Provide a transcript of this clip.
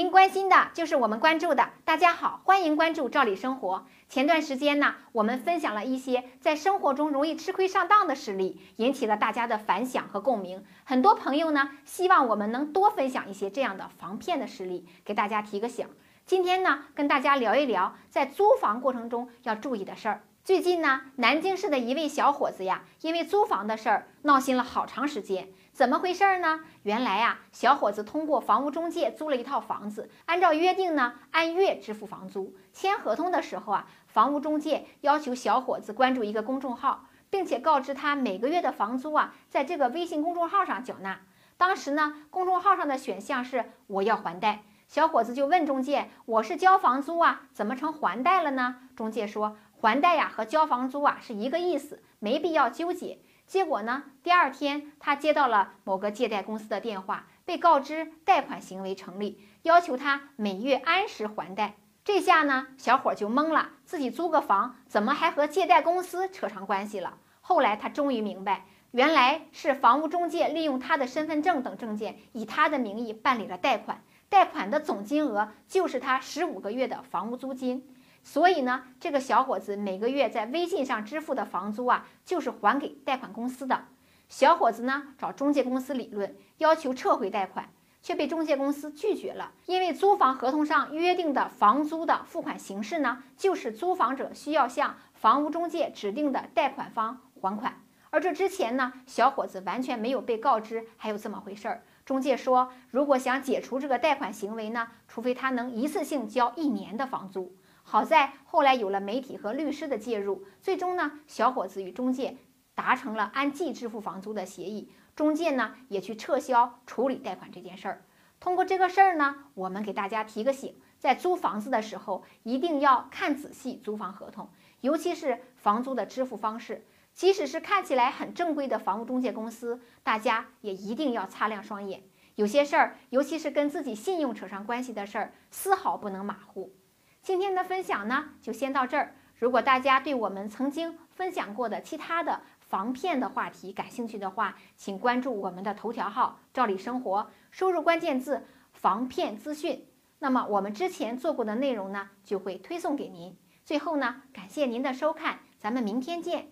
您关心的就是我们关注的。大家好，欢迎关注赵理生活。前段时间呢，我们分享了一些在生活中容易吃亏上当的事例，引起了大家的反响和共鸣。很多朋友呢，希望我们能多分享一些这样的防骗的事例，给大家提个醒。今天呢，跟大家聊一聊在租房过程中要注意的事儿。最近呢，南京市的一位小伙子呀，因为租房的事儿闹心了好长时间。怎么回事呢？原来呀，小伙子通过房屋中介租了一套房子，按照约定呢，按月支付房租。签合同的时候啊，房屋中介要求小伙子关注一个公众号，并且告知他每个月的房租啊，在这个微信公众号上缴纳。当时呢，公众号上的选项是我要还贷。小伙子就问中介：“我是交房租啊，怎么成还贷了呢？”中介说。还贷呀和交房租啊是一个意思，没必要纠结。结果呢，第二天他接到了某个借贷公司的电话，被告知贷款行为成立，要求他每月按时还贷。这下呢，小伙就懵了，自己租个房，怎么还和借贷公司扯上关系了？后来他终于明白，原来是房屋中介利用他的身份证等证件，以他的名义办理了贷款，贷款的总金额就是他十五个月的房屋租金。所以呢，这个小伙子每个月在微信上支付的房租啊，就是还给贷款公司的。小伙子呢找中介公司理论，要求撤回贷款，却被中介公司拒绝了。因为租房合同上约定的房租的付款形式呢，就是租房者需要向房屋中介指定的贷款方还款。而这之前呢，小伙子完全没有被告知还有这么回事儿。中介说，如果想解除这个贷款行为呢，除非他能一次性交一年的房租。好在后来有了媒体和律师的介入，最终呢，小伙子与中介达成了按季支付房租的协议，中介呢也去撤销处理贷款这件事儿。通过这个事儿呢，我们给大家提个醒，在租房子的时候一定要看仔细租房合同，尤其是房租的支付方式，即使是看起来很正规的房屋中介公司，大家也一定要擦亮双眼，有些事儿，尤其是跟自己信用扯上关系的事儿，丝毫不能马虎。今天的分享呢，就先到这儿。如果大家对我们曾经分享过的其他的防骗的话题感兴趣的话，请关注我们的头条号“照理生活”，输入关键字“防骗资讯”，那么我们之前做过的内容呢，就会推送给您。最后呢，感谢您的收看，咱们明天见。